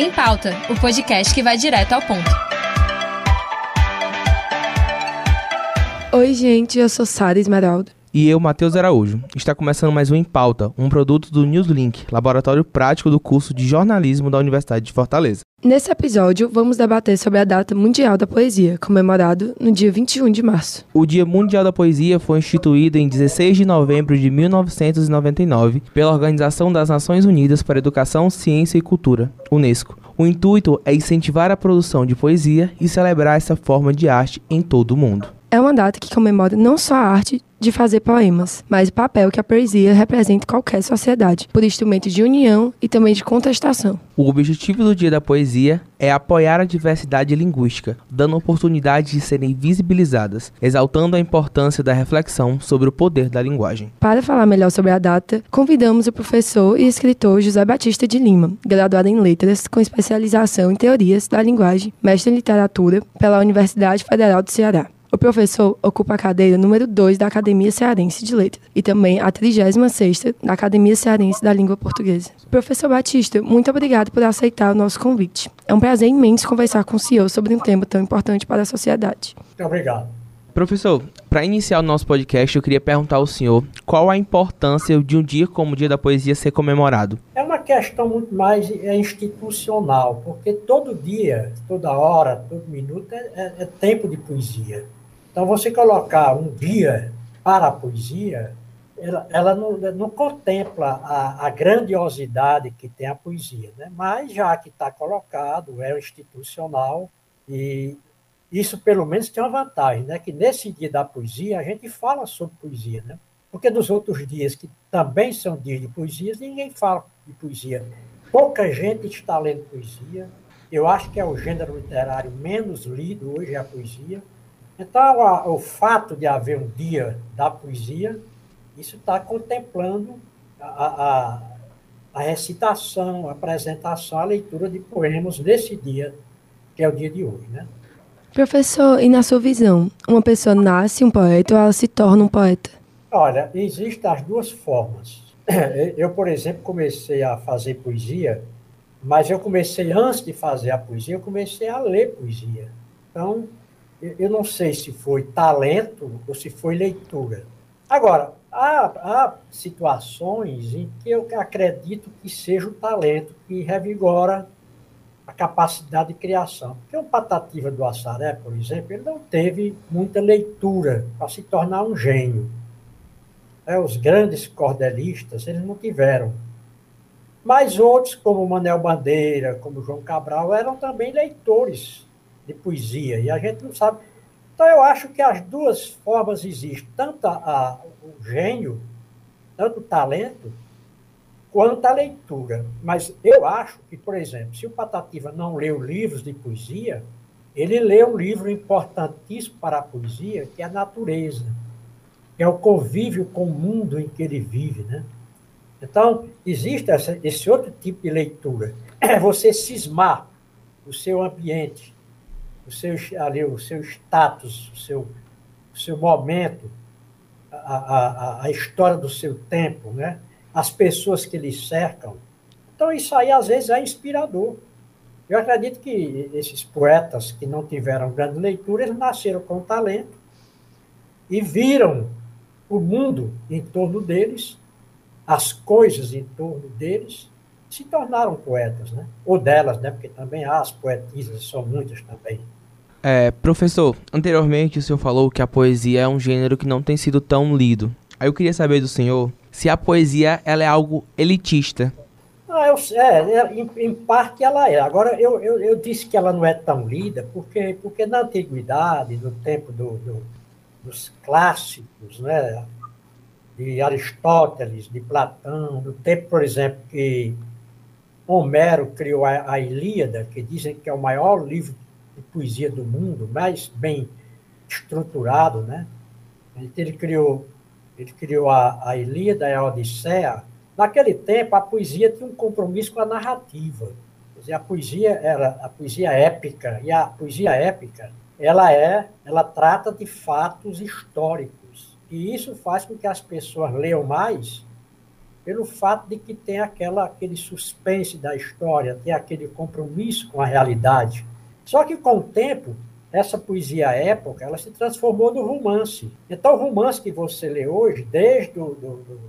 Em Pauta, o podcast que vai direto ao ponto. Oi, gente, eu sou Sara Esmeralda. E eu, Matheus Araújo. Está começando mais um Em Pauta, um produto do Newslink, laboratório prático do curso de jornalismo da Universidade de Fortaleza. Nesse episódio, vamos debater sobre a data mundial da poesia, comemorado no dia 21 de março. O Dia Mundial da Poesia foi instituído em 16 de novembro de 1999 pela Organização das Nações Unidas para Educação, Ciência e Cultura, UNESCO. O intuito é incentivar a produção de poesia e celebrar essa forma de arte em todo o mundo. É uma data que comemora não só a arte de fazer poemas, mas o papel que a poesia representa em qualquer sociedade, por instrumento de união e também de contestação. O objetivo do Dia da Poesia é apoiar a diversidade linguística, dando oportunidade de serem visibilizadas, exaltando a importância da reflexão sobre o poder da linguagem. Para falar melhor sobre a data, convidamos o professor e escritor José Batista de Lima, graduado em Letras, com especialização em Teorias da Linguagem, mestre em Literatura pela Universidade Federal do Ceará. O professor ocupa a cadeira número 2 da Academia Cearense de Letras e também a 36ª da Academia Cearense da Língua Portuguesa. Professor Batista, muito obrigado por aceitar o nosso convite. É um prazer imenso conversar com o senhor sobre um tema tão importante para a sociedade. Muito obrigado. Professor, para iniciar o nosso podcast, eu queria perguntar ao senhor qual a importância de um dia como o Dia da Poesia ser comemorado. É uma questão muito mais é, institucional, porque todo dia, toda hora, todo minuto é, é, é tempo de poesia. Então, você colocar um dia para a poesia, ela, ela não, não, contempla a, a, grandiosidade que tem a poesia, né? mas já que está colocado, é institucional, e isso pelo menos tem uma vantagem, né? que nesse dia da poesia a gente fala sobre poesia, né? porque nos outros dias, que também são dias de poesia, ninguém fala de poesia. Pouca gente está lendo poesia, eu acho que é o gênero literário menos lido hoje, é a poesia, então, a, o fato de haver um dia da poesia, isso está contemplando a, a, a, recitação, a apresentação, a leitura de poemas nesse dia, que é o dia de hoje. Né? Professor, e na sua visão, uma pessoa nasce um poeta ou ela se torna um poeta? Olha, existem as duas formas. Eu, por exemplo, comecei a fazer poesia, mas eu comecei antes de fazer a poesia, eu comecei a ler poesia. Então, eu não sei se foi talento ou se foi leitura. Agora, há, há situações em que eu acredito que seja o talento que revigora a capacidade de criação. Porque o Patativa do Assaré, por exemplo, ele não teve muita leitura para se tornar um gênio. É, os grandes cordelistas, eles não tiveram. Mas outros, como Manuel Bandeira, como João Cabral, eram também leitores de poesia, e a gente não sabe. Então, eu acho que as duas formas existem, tanto a, a, o gênio, tanto o talento, quanto a leitura. Mas eu acho que, por exemplo, se o Patativa não leu livros de poesia, ele lê um livro importantíssimo para a poesia, que é a natureza, que é o convívio com o mundo em que ele vive. Né? Então, existe essa, esse outro tipo de leitura. É você cismar o seu ambiente o seu, ali, o seu status, o seu, o seu momento, a, a, a história do seu tempo, né? as pessoas que lhe cercam. Então, isso aí, às vezes, é inspirador. Eu acredito que esses poetas que não tiveram grande leitura, eles nasceram com talento e viram o mundo em torno deles, as coisas em torno deles, se tornaram poetas, né? Ou delas, né? Porque também há as poetisas, são muitas também. É, professor, anteriormente o senhor falou que a poesia é um gênero que não tem sido tão lido. Aí eu queria saber do senhor se a poesia ela é algo elitista. Ah, eu, é, é em, em, parte ela é. Agora, eu, eu, eu, disse que ela não é tão lida porque, porque na antiguidade, no tempo do, do, dos clássicos, né, de Aristóteles, de Platão, no tempo, por exemplo, que Homero criou a, a Ilíada, que dizem que é o maior livro de poesia do mundo, mais bem estruturado, né? Ele criou, ele criou a, a Ilíada e a Odisseia. Naquele tempo, a poesia tinha um compromisso com a narrativa. Quer dizer, a poesia era a poesia épica e a poesia épica, ela é, ela trata de fatos históricos. E isso faz com que as pessoas leiam mais pelo fato de que tem aquela, aquele suspense da história, tem aquele compromisso com a realidade. Só que com o tempo, essa poesia época, ela se transformou no romance. Então, o romance que você lê hoje, desde o do, do,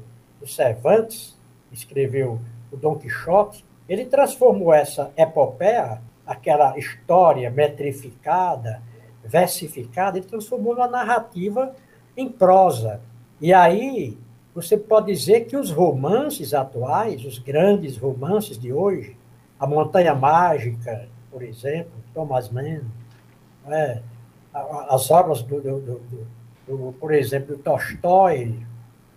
do Cervantes, que escreveu o Dom Quixote, ele transformou essa epopeia, aquela história metrificada, versificada, ele transformou numa narrativa em prosa. E aí, você pode dizer que os romances atuais, os grandes romances de hoje, A Montanha Mágica, por exemplo, Thomas Mann, é, as obras, do, do, do, do, por exemplo, do Tolstói,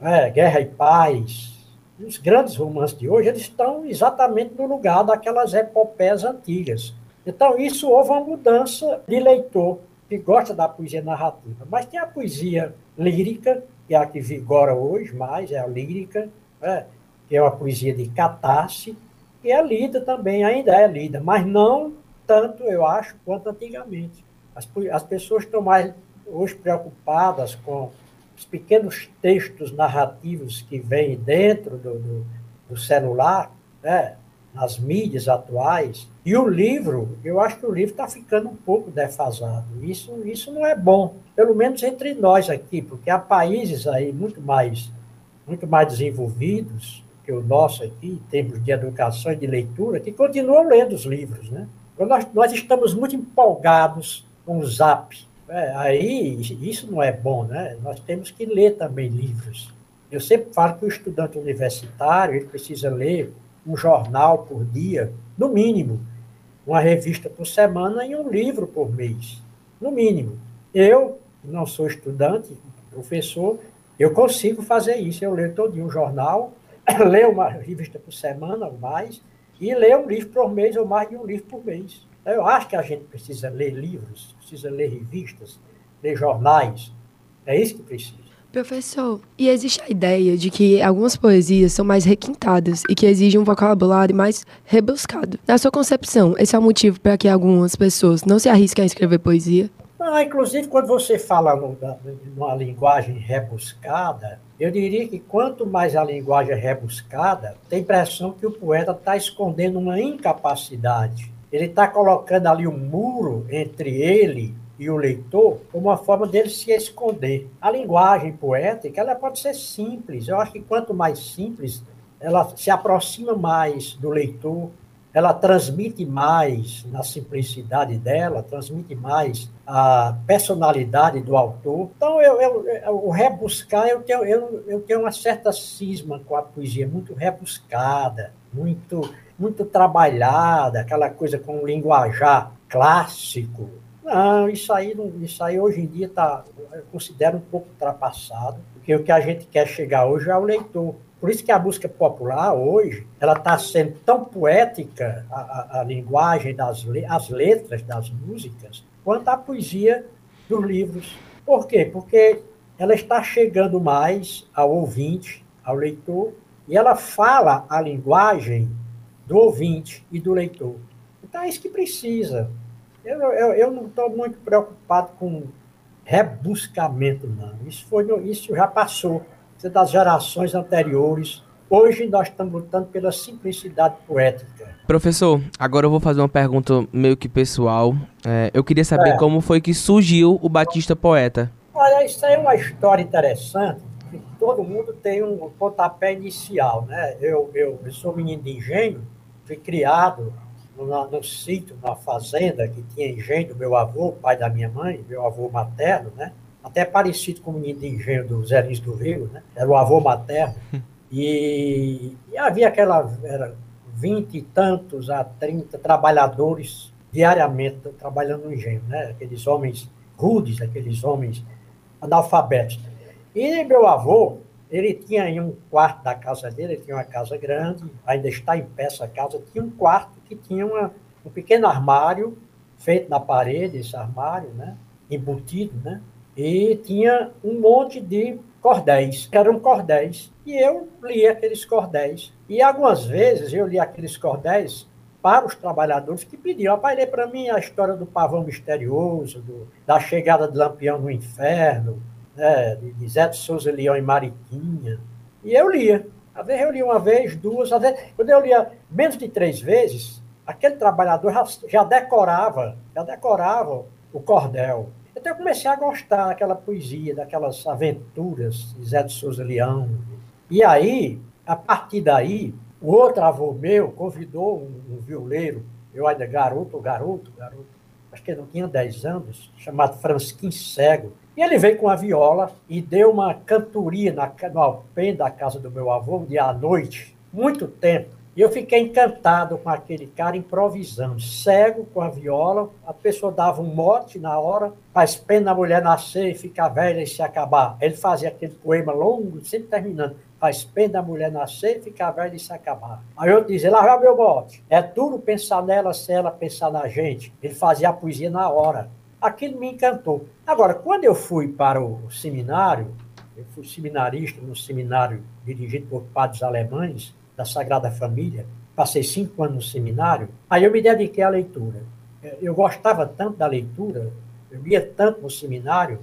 é, Guerra e Paz, os grandes romances de hoje, eles estão exatamente no lugar daquelas epopeias antigas. Então, isso houve uma mudança de leitor que gosta da poesia narrativa. Mas tem a poesia lírica, que é a que vigora hoje mais, é a lírica, né? que é uma poesia de catarse, que é lida também, ainda é lida, mas não tanto, eu acho, quanto antigamente. As, as pessoas estão mais hoje preocupadas com os pequenos textos narrativos que vêm dentro do, do, do celular, né? nas mídias atuais. E o livro, eu acho que o livro está ficando um pouco defasado. Isso, isso não é bom, pelo menos entre nós aqui, porque há países aí muito mais, muito mais desenvolvidos que o nosso aqui, em termos de educação e de leitura, que continuam lendo os livros. Né? Então, nós, nós estamos muito empolgados com o zap. É, aí isso não é bom, né? Nós temos que ler também livros. Eu sempre falo que o estudante universitário ele precisa ler um jornal por dia, no mínimo, uma revista por semana e um livro por mês, no mínimo. Eu, não sou estudante, professor, eu consigo fazer isso. Eu leio todo dia um jornal, leio uma revista por semana ou mais, e leio um livro por mês ou mais de um livro por mês. Eu acho que a gente precisa ler livros, precisa ler revistas, ler jornais. É isso que precisa. Professor, e existe a ideia de que algumas poesias são mais requintadas e que exigem um vocabulário mais rebuscado. Na sua concepção, esse é o motivo para que algumas pessoas não se arrisquem a escrever poesia? Ah, inclusive, quando você fala numa linguagem rebuscada, eu diria que quanto mais a linguagem é rebuscada, tem a impressão que o poeta está escondendo uma incapacidade. Ele está colocando ali um muro entre ele e o leitor como uma forma dele se esconder. A linguagem poética ela pode ser simples. Eu acho que quanto mais simples, ela se aproxima mais do leitor, ela transmite mais na simplicidade dela, transmite mais a personalidade do autor. Então, eu, eu, o rebuscar, eu tenho, eu, eu tenho uma certa cisma com a poesia, muito rebuscada, muito, muito trabalhada, aquela coisa com linguajar clássico, não, isso aí, isso aí hoje em dia tá, eu considero um pouco ultrapassado, porque o que a gente quer chegar hoje é ao leitor. Por isso que a música popular hoje, ela está sendo tão poética, a, a, a linguagem, das as letras das músicas, quanto a poesia dos livros. Por quê? Porque ela está chegando mais ao ouvinte, ao leitor, e ela fala a linguagem do ouvinte e do leitor. Então é isso que precisa. Eu, eu, eu não estou muito preocupado com rebuscamento, não. Isso, foi, isso já passou. Isso é das gerações anteriores. Hoje nós estamos lutando pela simplicidade poética. Professor, agora eu vou fazer uma pergunta meio que pessoal. É, eu queria saber é. como foi que surgiu o Batista Poeta. Olha, isso aí é uma história interessante. Todo mundo tem um pontapé inicial, né? Eu, eu, eu sou menino de engenho, fui criado no, no sítio, na fazenda, que tinha engenho do meu avô, pai da minha mãe, meu avô materno, né? Até parecido com o menino de engenho do Zé Lins do Rio, né? Era o avô materno. E, e havia aquela, era vinte e tantos a trinta trabalhadores diariamente trabalhando no engenho, né? Aqueles homens rudes, aqueles homens analfabetos. E meu avô, ele tinha em um quarto da casa dele, ele tinha uma casa grande, ainda está em pé essa casa, tinha um quarto que tinha uma, um pequeno armário feito na parede, esse armário, né? embutido, né? e tinha um monte de cordéis, que eram cordéis. E eu lia aqueles cordéis. E algumas vezes eu lia aqueles cordéis para os trabalhadores que pediam. Pai, lê para mim a história do pavão misterioso, do, da chegada do Lampião no inferno, né, de Zé de Souza Leão e Mariquinha. E eu lia. Às vezes eu lia uma vez, duas, às vezes, quando eu lia menos de três vezes, aquele trabalhador já, já decorava, já decorava o cordel. Então eu comecei a gostar daquela poesia, daquelas aventuras de Zé de Souza Leão. E aí, a partir daí, o outro avô meu convidou um, um violeiro, eu ainda garoto, garoto, garoto, acho que ele não tinha 10 anos, chamado Fransquim Cego. E ele veio com a viola e deu uma cantoria na, no alpendre da casa do meu avô, um dia à noite, muito tempo. E eu fiquei encantado com aquele cara improvisando, cego com a viola. A pessoa dava um mote na hora, faz pena a mulher nascer e ficar velha e se acabar. Ele fazia aquele poema longo, sempre terminando. Faz pena a mulher nascer ficar velha e se acabar. Aí eu dizia, lá vai meu mote. É duro pensar nela se ela pensar na gente. Ele fazia a poesia na hora. Aquilo me encantou. Agora, quando eu fui para o seminário, eu fui seminarista no seminário dirigido por padres alemães, da Sagrada Família, passei cinco anos no seminário, aí eu me dediquei à leitura. Eu gostava tanto da leitura, eu lia tanto no seminário,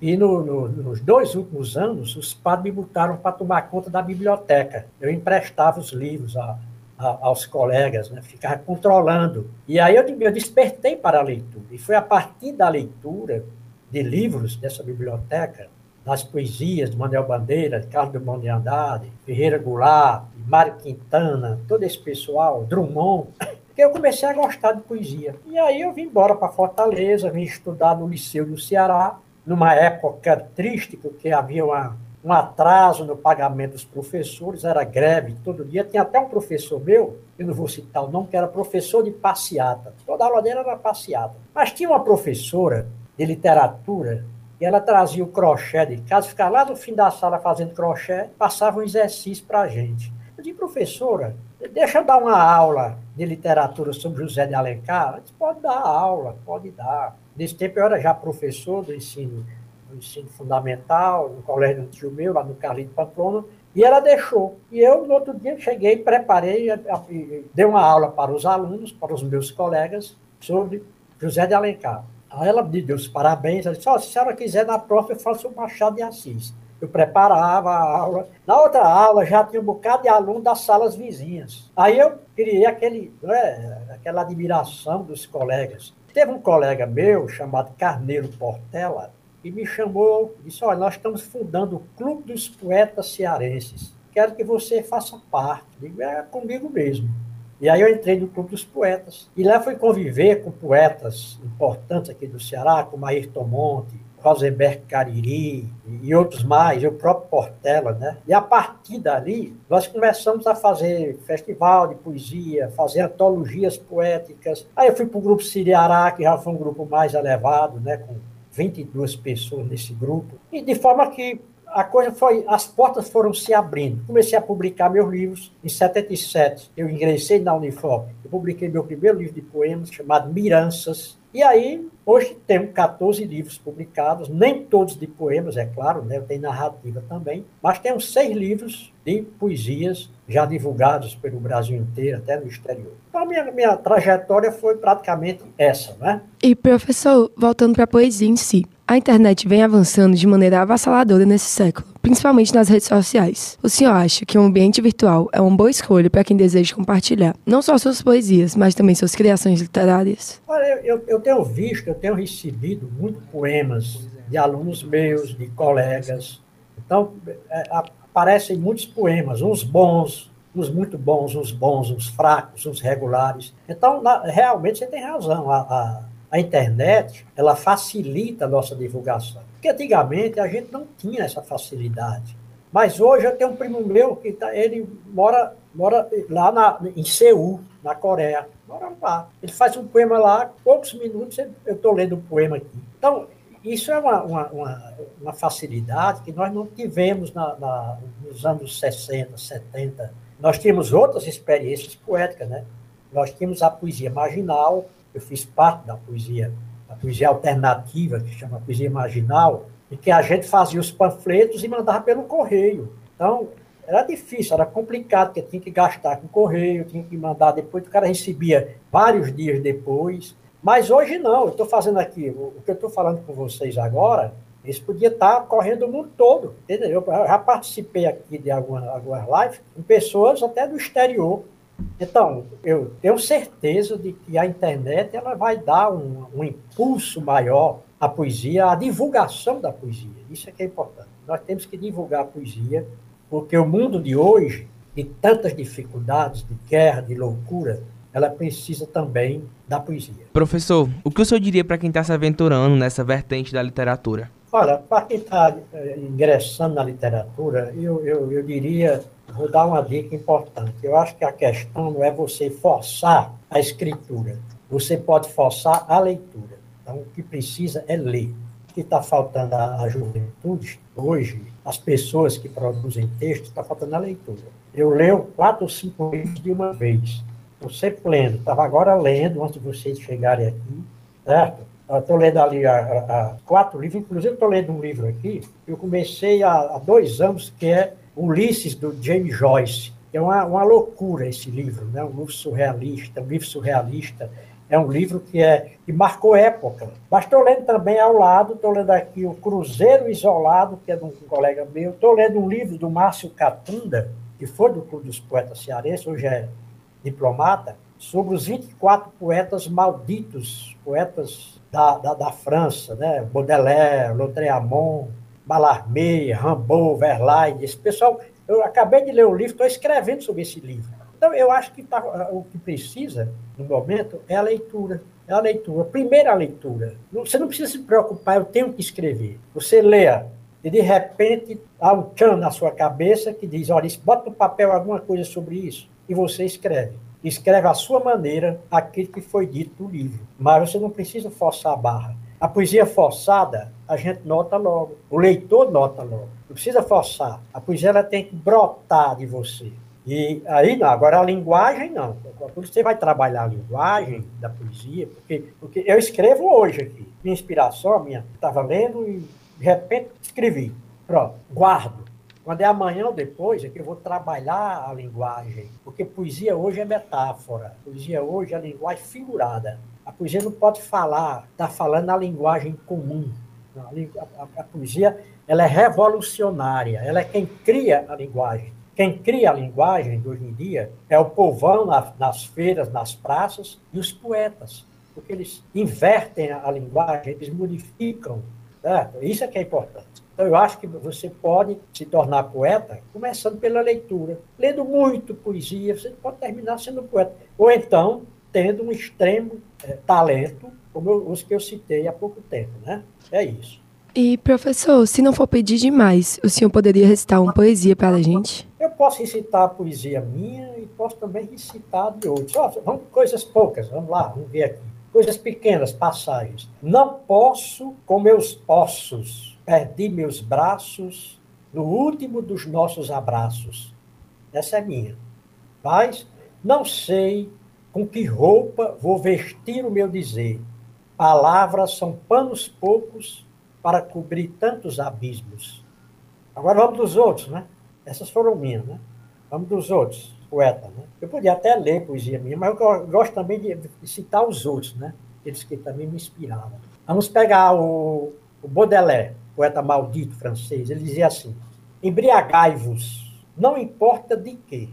e no, no, nos dois últimos anos, os padres me botaram para tomar conta da biblioteca. Eu emprestava os livros a, a, aos colegas, né? ficava controlando. E aí eu, eu despertei para a leitura. E foi a partir da leitura de livros dessa biblioteca das poesias de Manuel Bandeira, de Carlos Drummond de Andrade, Ferreira Goulart, Mário Quintana, todo esse pessoal, Drummond, que eu comecei a gostar de poesia. E aí eu vim embora para Fortaleza, vim estudar no Liceu do Ceará, numa época triste, porque havia uma, um atraso no pagamento dos professores, era greve todo dia. Tinha até um professor meu, eu não vou citar o nome, que era professor de passeata. Toda aula dele era passeata. Mas tinha uma professora de literatura e ela trazia o crochê de casa, ficava lá no fim da sala fazendo crochê, passava um exercício para a gente. Eu disse, professora, deixa eu dar uma aula de literatura sobre José de Alencar. Ela disse, pode dar aula, pode dar. Nesse tempo eu era já professor do ensino, do ensino fundamental, no colégio do tio meu, lá no Carlinhos Pamplona, e ela deixou. E eu, no outro dia, cheguei, preparei, dei uma aula para os alunos, para os meus colegas, sobre José de Alencar. Aí ela me deu os parabéns, ela disse, oh, se a senhora quiser, na próxima eu faço o Machado de Assis. Eu preparava a aula. Na outra aula já tinha um bocado de aluno das salas vizinhas. Aí eu criei aquele, né, aquela admiração dos colegas. Teve um colega meu, chamado Carneiro Portela, que me chamou e disse, olha, nós estamos fundando o Clube dos Poetas Cearenses. Quero que você faça parte. Digo, é comigo mesmo. E aí eu entrei no Clube dos Poetas. E lá fui conviver com poetas importantes aqui do Ceará, como Ayrton Monte, Rosenberg Cariri e outros mais, o próprio Portela, né? E a partir dali, nós começamos a fazer festival de poesia, fazer antologias poéticas. Aí eu fui para o grupo Siriará, que já foi um grupo mais elevado, né? Com 22 pessoas nesse grupo. E de forma que a coisa foi, as portas foram se abrindo. Comecei a publicar meus livros. Em 77, eu ingressei na Unifor. Eu publiquei meu primeiro livro de poemas, chamado Miranças. E aí, hoje tenho 14 livros publicados, nem todos de poemas, é claro, né? tem narrativa também, mas tenho seis livros de poesias já divulgados pelo Brasil inteiro, até no exterior. Então, a minha, minha trajetória foi praticamente essa, né? E, professor, voltando para a poesia em si, a internet vem avançando de maneira avassaladora nesse século, principalmente nas redes sociais. O senhor acha que um ambiente virtual é uma boa escolha para quem deseja compartilhar não só suas poesias, mas também suas criações literárias? Olha, eu, eu tenho visto, eu tenho recebido muitos poemas de alunos meus, de colegas. Então, é, aparecem muitos poemas, uns bons, uns muito bons, uns bons, uns fracos, uns regulares. Então, na, realmente, você tem razão. A, a, a internet, ela facilita a nossa divulgação. Porque antigamente a gente não tinha essa facilidade. Mas hoje eu tenho um primo meu que tá, ele mora, mora lá na, em Seul, na Coreia. Mora lá. Ele faz um poema lá, poucos minutos eu estou lendo o um poema aqui. Então, isso é uma, uma, uma, uma, facilidade que nós não tivemos na, na, nos anos 60, 70. Nós tínhamos outras experiências poéticas, né? Nós tínhamos a poesia marginal, eu fiz parte da poesia, da poesia alternativa, que chama poesia marginal, e que a gente fazia os panfletos e mandava pelo correio. Então, era difícil, era complicado, porque tinha que gastar com correio, tinha que mandar depois, o cara recebia vários dias depois. Mas hoje não, eu estou fazendo aqui, o que eu estou falando com vocês agora, Isso podia estar correndo o mundo todo, entendeu? Eu já participei aqui de algumas, algumas lives com pessoas até do exterior. Então, eu tenho certeza de que a internet ela vai dar um, um impulso maior à poesia, à divulgação da poesia. Isso é que é importante. Nós temos que divulgar a poesia, porque o mundo de hoje, de tantas dificuldades, de guerra, de loucura, ela precisa também da poesia. Professor, o que o senhor diria para quem está se aventurando nessa vertente da literatura? Olha, para quem está eh, ingressando na literatura, eu, eu, eu diria, vou dar uma dica importante. Eu acho que a questão não é você forçar a escritura, você pode forçar a leitura. Então, o que precisa é ler. O que está faltando à juventude hoje, as pessoas que produzem textos, está faltando a leitura. Eu leio quatro ou cinco livros de uma vez. Estou sempre lendo. Estava agora lendo, antes de vocês chegarem aqui, certo? Estou lendo ali a, a, quatro livros, inclusive estou lendo um livro aqui, que eu comecei há, há, dois anos, que é Ulisses, do James Joyce. É uma, uma loucura esse livro, né? um livro surrealista, um livro surrealista. É um livro que, é, que marcou época. Mas estou lendo também ao lado, estou lendo aqui o Cruzeiro Isolado, que é de um colega meu. Estou lendo um livro do Márcio Catunda, que foi do Clube dos Poetas Cearenses, hoje é diplomata, sobre os 24 poetas malditos, poetas da, da, da França, né? Baudelaire, Lautréamont, Mallarmé, Rimbaud, Verlaine, esse pessoal, eu acabei de ler o livro, estou escrevendo sobre esse livro. Então, eu acho que tá, o que precisa, no momento, é a leitura. É a leitura. Primeira leitura. Você não precisa se preocupar, eu tenho que escrever. Você leia e, de repente, há um tchan na sua cabeça que diz, olha, bota no papel alguma coisa sobre isso, e você escreve escreve à sua maneira aquilo que foi dito no livro. Mas você não precisa forçar a barra. A poesia forçada, a gente nota logo. O leitor nota logo. Não precisa forçar. A poesia ela tem que brotar de você. E aí não, agora a linguagem não. Você vai trabalhar a linguagem da poesia, porque, porque eu escrevo hoje aqui. Minha inspiração, minha, estava lendo e de repente escrevi. Pronto, guardo. Quando é amanhã ou depois, é que eu vou trabalhar a linguagem. Porque poesia hoje é metáfora. Poesia hoje é linguagem figurada. A poesia não pode falar, está falando na linguagem comum. A, a, a, poesia ela é revolucionária, ela é quem cria a linguagem. Quem cria a linguagem hoje em dia é o povão na, nas feiras, nas praças e os poetas, porque eles invertem a, a linguagem, eles modificam. Certo? Isso é que é importante. Então, eu acho que você pode se tornar poeta começando pela leitura. Lendo muito poesia, você pode terminar sendo poeta. Ou então, tendo um extremo é, talento, como os que eu citei há pouco tempo. Né? É isso. E, professor, se não for pedir demais, o senhor poderia recitar uma poesia para a gente? Eu posso recitar a poesia minha e posso também recitar de outros. Vamos coisas poucas, vamos lá, vamos ver aqui. Coisas pequenas, passagens. Não posso com meus ossos perdi meus braços no último dos nossos abraços. Essa é minha. Mas não sei com que roupa vou vestir o meu dizer. Palavras são panos poucos para cobrir tantos abismos. Agora vamos dos outros, né? Essas foram minhas, né? Vamos dos outros, poeta, né? Eu podia até ler poesia minha, mas eu gosto também de citar os outros, né? Eles que também me inspiraram. Vamos pegar o, o Baudelaire poeta maldito francês, ele dizia assim: embriagai-vos, não importa de quê,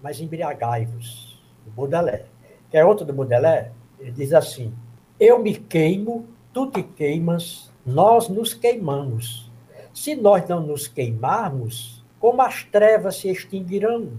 mas embriagai-vos. O Baudelaire. Que é outro do Baudelaire, ele diz assim: eu me queimo, tu te queimas, nós nos queimamos. Se nós não nos queimarmos, como as trevas se extinguirão?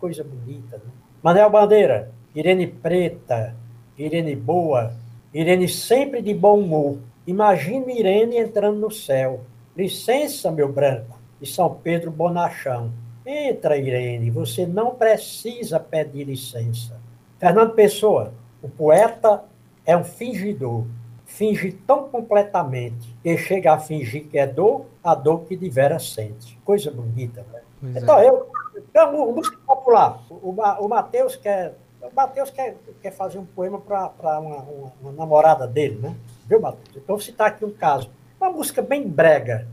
Coisa bonita, né? Manel Bandeira, Irene Preta, Irene Boa, Irene sempre de bom humor. Imagino Irene entrando no céu. Licença, meu branco, de São Pedro Bonachão. Entra, Irene, você não precisa pedir licença. Fernando Pessoa, o poeta é um fingidor. Finge tão completamente que chega a fingir que é dor, a dor que de vera sente. Coisa bonita, né? então, é. eu, eu, música popular. O, o, o Matheus quer, o Mateus quer, quer fazer um poema para uma, uma, uma namorada dele, né? Viu, Matheus? Então, vou citar aqui um caso. Uma música bem brega,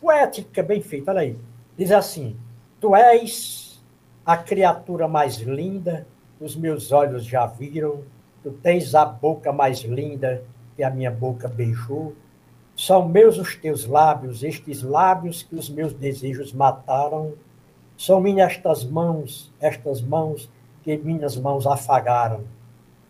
poética, bem feita. Olha aí. Diz assim: Tu és a criatura mais linda, os meus olhos já viram. Tu tens a boca mais linda que a minha boca beijou. São meus os teus lábios, estes lábios que os meus desejos mataram. São minhas estas mãos, estas mãos que minhas mãos afagaram.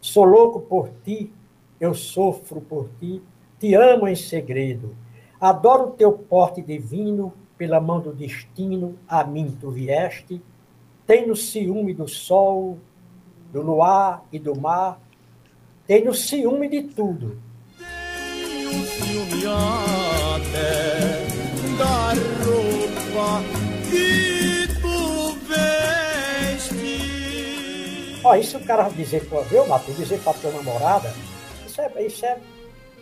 Sou louco por ti, eu sofro por ti, te amo em segredo. Adoro teu porte divino, pela mão do destino, a mim tu vieste. Tenho ciúme do sol, do luar e do mar. Tenho ciúme de tudo. Tenho ciúme até da roupa que Ó, isso o cara dizer viu, Matheus, dizer para tua namorada, isso é, isso é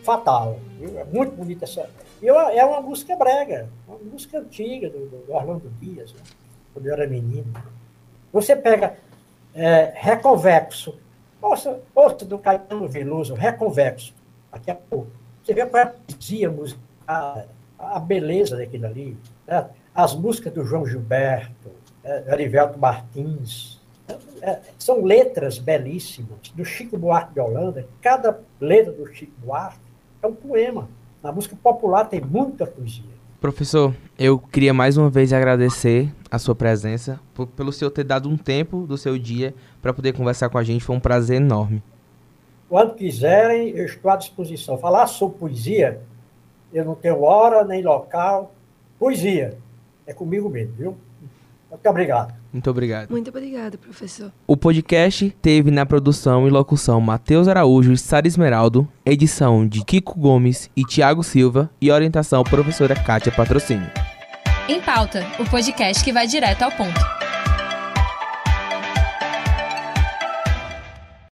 fatal. Viu? É muito bonita essa. E é uma música brega, uma música antiga do, do Orlando Dias, né? quando eu era menino. Você pega é, Reconvexo, ouça, do Caetano Veloso, Reconvexo, daqui a pouco. Você vê qual é a poesia musical, a beleza daquilo ali. Né? As músicas do João Gilberto, é, Arivelto Martins, é, são letras belíssimas. Do Chico Buarque de Holanda, cada letra do Chico Buarque é um poema. Na música popular tem muita poesia. Professor, eu queria mais uma vez agradecer a sua presença, por, pelo senhor ter dado um tempo do seu dia para poder conversar com a gente. Foi um prazer enorme. Quando quiserem, eu estou à disposição. Falar sobre poesia, eu não tenho hora nem local. Poesia é comigo mesmo, viu? Muito obrigado. Muito obrigado. Muito obrigado, professor. O podcast teve na produção e locução Matheus Araújo e Sara Esmeraldo, edição de Kiko Gomes e Tiago Silva e orientação professora Kátia Patrocínio. Em Pauta, o podcast que vai direto ao ponto.